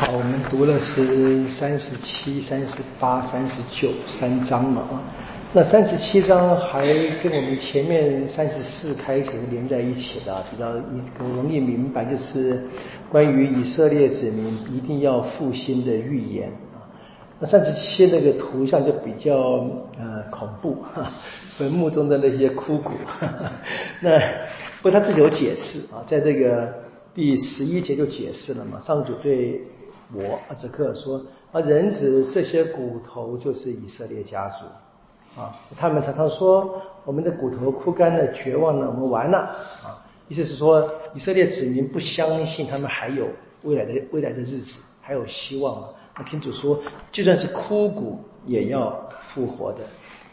好，我们读了是三十七、三十八、三十九三章嘛啊。那三十七章还跟我们前面三十四开始连在一起的，比较一容易明白，就是关于以色列子民一定要复兴的预言啊。那三十七那个图像就比较呃恐怖，坟墓中的那些枯骨。那不过他自己有解释啊，在这个第十一节就解释了嘛，上主对。我阿兹克说啊，人子这些骨头就是以色列家族啊。他们常常说，我们的骨头枯干了，绝望了，我们完了啊。意思是说，以色列子民不相信他们还有未来的未来的日子，还有希望啊。那天主说，就算是枯骨也要复活的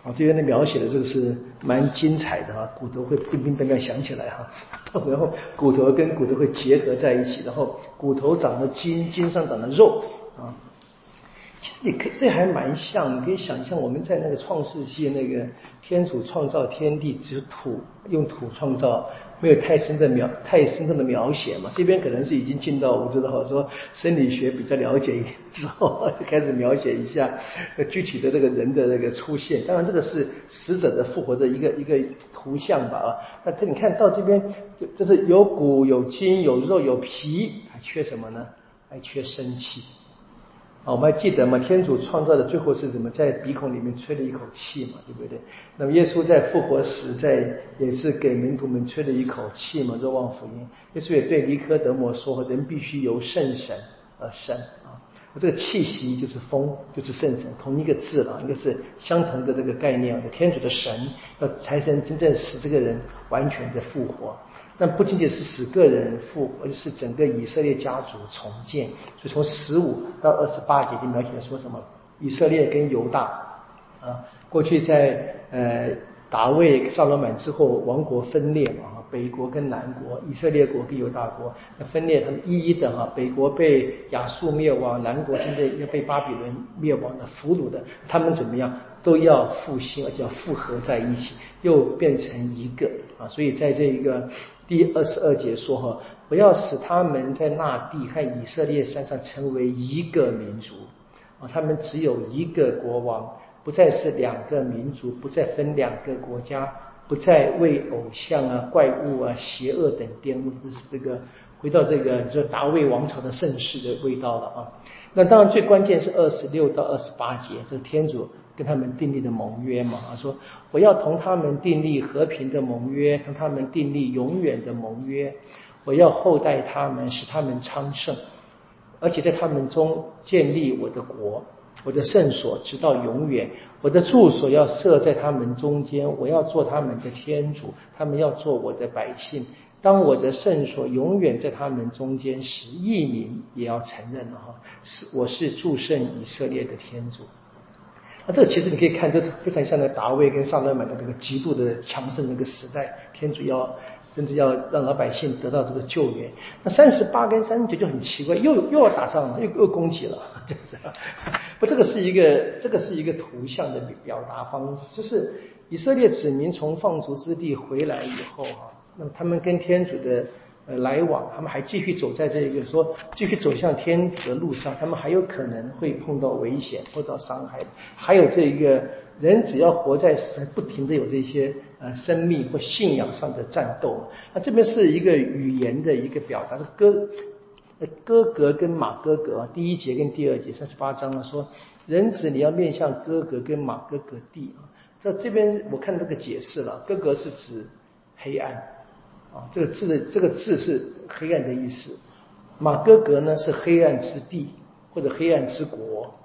啊。这边的描写的这个是蛮精彩的啊，骨头会乒乒乓乓响起来哈。然后骨头跟骨头会结合在一起，然后骨头长了筋，筋上长了肉啊。其实你可这还蛮像，你可以想象我们在那个创世纪那个天主创造天地，只有土用土创造。没有太深的描太深刻的描写嘛？这边可能是已经进到我知道说生理学比较了解一点之后，就开始描写一下具体的这个人的那个出现。当然，这个是死者的复活的一个一个图像吧？啊，那这你看到这边就就是有骨有筋有肉有皮，还缺什么呢？还缺生气。啊，我们还记得吗？天主创造的最后是怎么在鼻孔里面吹了一口气嘛，对不对？那么耶稣在复活时，在也是给门徒们吹了一口气嘛，《若望福音》。耶稣也对尼科德摩说：“人必须由圣神而生”这个气息就是风，就是圣神，同一个字啊，一个是相同的这个概念。天主的神要才能真正使这个人完全的复活。但不仅仅是使个人复活，而是整个以色列家族重建。所以从十五到二十八节就描写说什么？以色列跟犹大啊，过去在呃大卫、萨罗满之后，王国分裂嘛，北国跟南国，以色列国跟犹大国那分裂，他们一一的哈，北国被亚述灭亡，南国现在要被巴比伦灭亡的俘虏的，他们怎么样都要复兴，而且要复合在一起，又变成一个啊，所以在这一个。第二十二节说：“哈，不要使他们在那地和以色列山上成为一个民族啊！他们只有一个国王，不再是两个民族，不再分两个国家，不再为偶像啊、怪物啊、邪恶等玷污。这是这个回到这个就大卫王朝的盛世的味道了啊！那当然最关键是二十六到二十八节，这天主。”跟他们订立的盟约嘛，他说我要同他们订立和平的盟约，同他们订立永远的盟约，我要厚待他们，使他们昌盛，而且在他们中建立我的国，我的圣所，直到永远，我的住所要设在他们中间，我要做他们的天主，他们要做我的百姓。当我的圣所永远在他们中间时，异民也要承认了哈，是我是祝圣以色列的天主。那这其实你可以看，这非常像那达卫跟萨勒曼的那个极度的强盛那个时代，天主要甚至要让老百姓得到这个救援。那三十八跟三十九就很奇怪，又又要打仗了，又又攻击了，就是。这个是一个这个是一个图像的表达方式，就是以色列子民从放逐之地回来以后啊，那么他们跟天主的。呃，来往，他们还继续走在这个说继续走向天主的路上，他们还有可能会碰到危险，碰到伤害。还有这一个人，只要活在，不停的有这些呃生命或信仰上的战斗。那这边是一个语言的一个表达，的歌哥格跟马哥格，第一节跟第二节三十八章啊，说人子你要面向哥格跟马哥格地啊。在这边我看这个解释了，哥格是指黑暗。啊，这个字的这个字是黑暗的意思。马哥格呢是黑暗之地或者黑暗之国，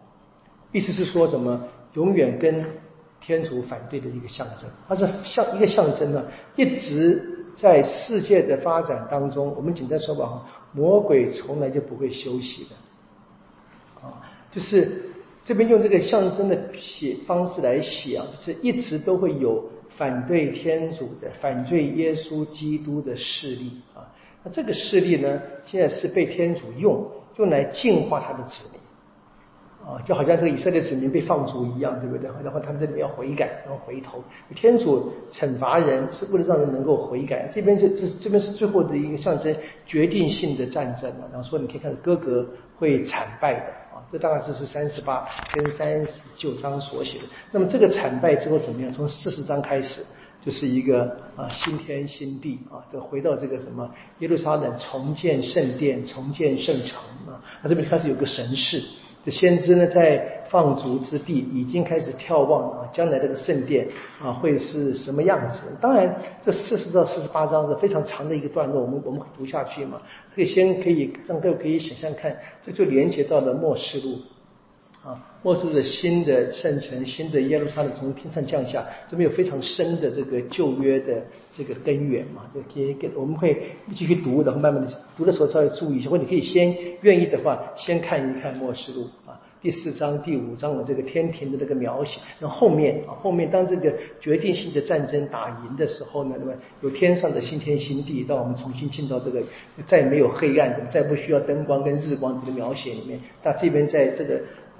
意思是说什么？永远跟天主反对的一个象征。它是像一个象征呢，一直在世界的发展当中。我们简单说吧，魔鬼从来就不会休息的。啊，就是这边用这个象征的写方式来写啊，是一直都会有。反对天主的、反对耶稣基督的势力啊，那这个势力呢，现在是被天主用用来净化他的子民就好像这个以色列子民被放逐一样，对不对？然后他们这里面要悔改，然后回头。天主惩罚人是为了让人能够悔改。这边这这这边是最后的一个象征决定性的战争了。然后说你可以看到哥哥会惨败的啊，这当然是是三十八跟三十九章所写的。那么这个惨败之后怎么样？从四十章开始就是一个啊新天新地啊，就回到这个什么耶路撒冷重建圣殿、重建圣城啊。那这边开始有个神事。这先知呢，在放逐之地已经开始眺望啊，将来这个圣殿啊会是什么样子？当然，这四十到四十八章是非常长的一个段落，我们我们读下去嘛，可以先可以让各位可以想象看，这就连接到了末世录。啊，末世的新的圣城、新的耶路撒冷从天上降下，这边有非常深的这个旧约的这个根源嘛，就可以给我们会继续读，然后慢慢的读的时候稍微注意一下，或者你可以先愿意的话，先看一看末世录啊，第四章、第五章的这个天庭的那个描写，那后面啊，后面当这个决定性的战争打赢的时候呢，那么有天上的新天新地，让我们重新进到这个再没有黑暗的、再不需要灯光跟日光这个描写里面，那这边在这个。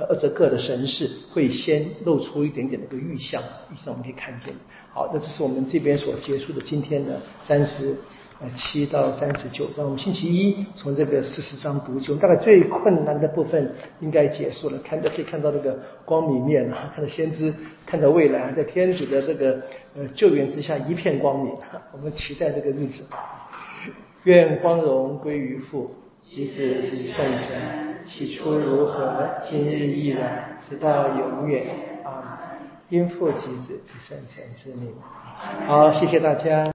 二者各的神事会先露出一点点的个预象，预象我们可以看见。好，那这是我们这边所结束的今天的三十呃七到三十九章。我们星期一从这个四十章读起，大概最困难的部分应该结束了。看到可以看到那个光明面啊，看到先知，看到未来，在天主的这个呃救援之下一片光明。我们期待这个日子。愿光荣归于父。即子及圣神，起初如何，今日依然，直到永远。啊，因父及子及圣神之命。好，谢谢大家。